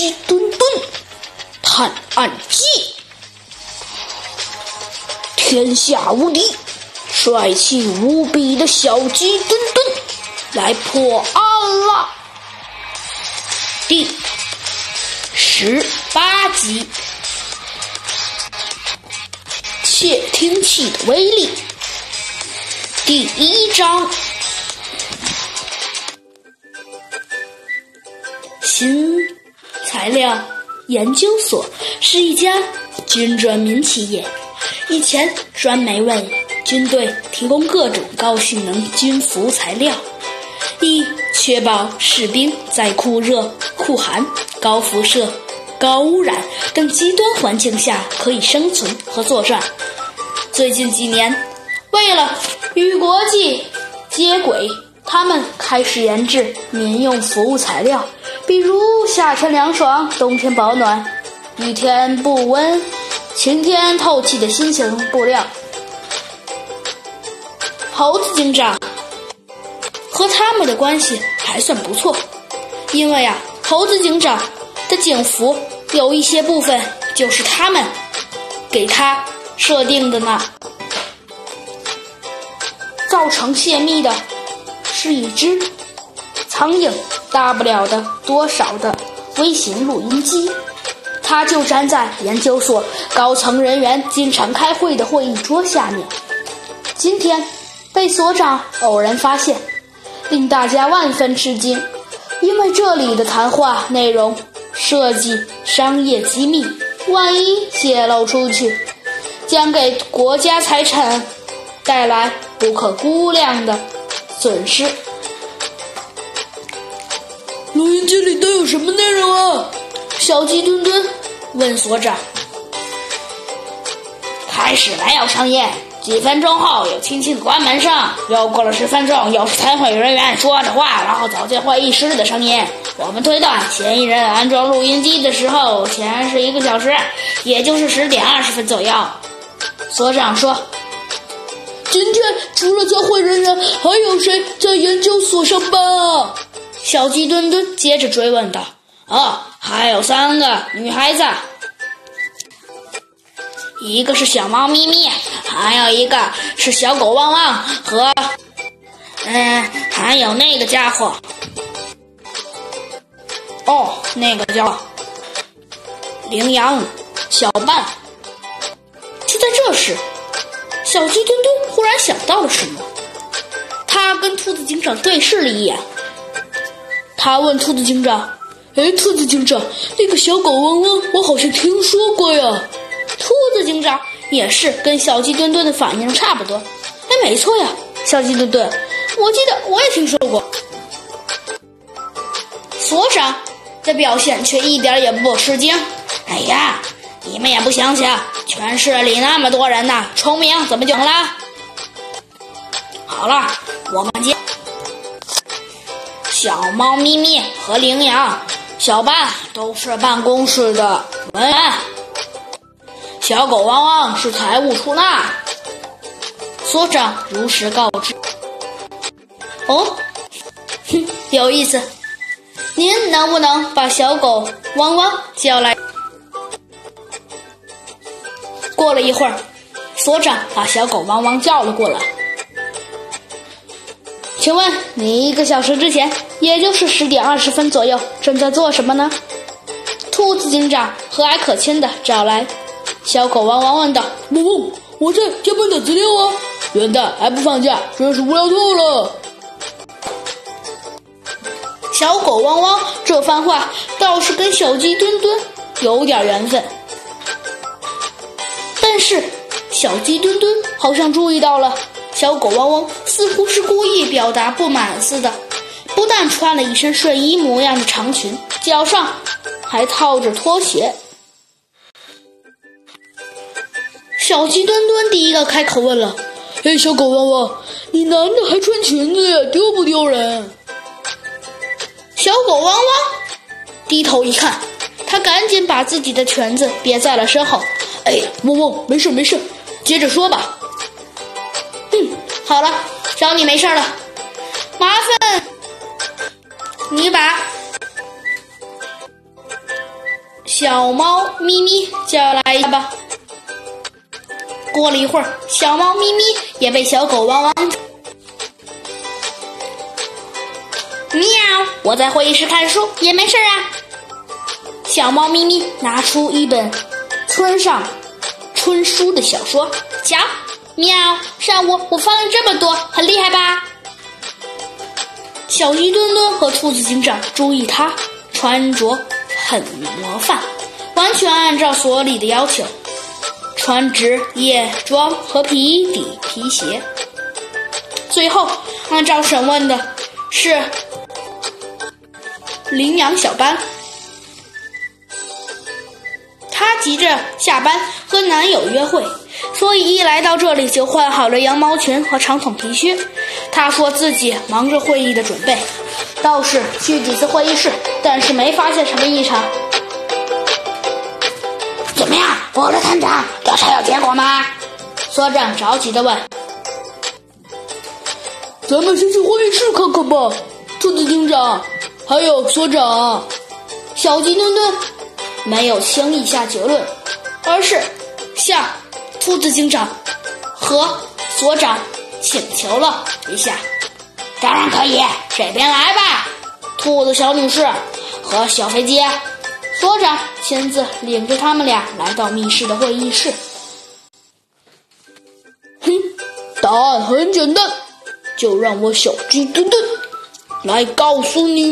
鸡墩墩探案记，天下无敌、帅气无比的小鸡墩墩来破案了。第十八集，窃听器的威力。第一章。新材料研究所是一家军专民企业，以前专门为军队提供各种高性能军服材料，以确保士兵在酷热、酷寒、高辐射、高污染等极端环境下可以生存和作战。最近几年，为了与国际接轨，他们开始研制民用服务材料。比如夏天凉爽，冬天保暖，雨天不温，晴天透气的新型布料。猴子警长和他们的关系还算不错，因为啊，猴子警长的警服有一些部分就是他们给他设定的呢。造成泄密的是一只苍蝇。大不了的多少的微型录音机，他就站在研究所高层人员经常开会的会议桌下面。今天被所长偶然发现，令大家万分吃惊，因为这里的谈话内容涉及商业机密，万一泄露出去，将给国家财产带来不可估量的损失。录音机里都有什么内容啊？小鸡墩墩问所长。开始没有声音，几分钟后有轻轻的关门声，又过了十分钟，又是参会人员说着话，然后走进会议室的声音。我们推断嫌疑人安装录音机的时候前是一个小时，也就是十点二十分左右。所长说：“今天除了参会人员，还有谁在研究所上班啊？”小鸡墩墩接着追问道：“哦，还有三个女孩子，一个是小猫咪咪，还有一个是小狗汪汪，和嗯，还有那个家伙。哦，那个叫羚羊小半。”就在这时，小鸡墩墩忽然想到了什么，他跟兔子警长对视了一眼。他问兔子警长：“哎，兔子警长，那个小狗汪汪，我好像听说过呀。”兔子警长也是跟小鸡墩墩的反应差不多。哎，没错呀，小鸡墩墩，我记得我也听说过。所长的表现却一点也不吃惊。哎呀，你们也不想想，全市里那么多人呢，聪明怎么就了？好了，我们接。小猫咪咪和羚羊小半都是办公室的文员，小狗汪汪是财务出纳。所长如实告知。哦，哼，有意思。您能不能把小狗汪汪叫来？过了一会儿，所长把小狗汪汪叫了过来。请问你一个小时之前，也就是十点二十分左右，正在做什么呢？兔子警长和蔼可亲的找来小狗汪汪问道：“汪汪，我在加班打资料啊，元旦还不放假，真是无聊透了。”小狗汪汪这番话倒是跟小鸡墩墩有点缘分，但是小鸡墩墩好像注意到了。小狗汪汪似乎是故意表达不满似的，不但穿了一身睡衣模样的长裙，脚上还套着拖鞋。小鸡墩墩第一个开口问了：“哎，小狗汪汪，你男的还穿裙子呀，丢不丢人？”小狗汪汪低头一看，他赶紧把自己的裙子别在了身后。“哎，汪汪，没事没事，接着说吧。”好了，找你没事了，麻烦你把小猫咪咪叫来吧。过了一会儿，小猫咪咪也被小狗汪汪。喵！我在会议室看书也没事啊。小猫咪咪拿出一本村上春树的小说，瞧，喵！上午我翻了这么多，很厉害吧？小鸡墩墩和兔子警长注意他穿着很模范，完全按照所里的要求，穿职业装和皮底皮鞋。最后按照审问的是。羚羊小班，他急着下班和男友约会，所以一来到这里就换好了羊毛裙和长筒皮靴。他说自己忙着会议的准备，倒是去几次会议室，但是没发现什么异常。怎么样，我的探长？调查有结果吗？所长着急的问。咱们先去会议室看看吧，兔子警长。还有所长，小鸡墩墩没有轻易下结论，而是向兔子警长和所长请求了一下。当然可以，这边来吧，兔子小女士和小飞机。所长亲自领着他们俩来到密室的会议室。哼，答案很简单，就让我小鸡墩墩来告诉你们。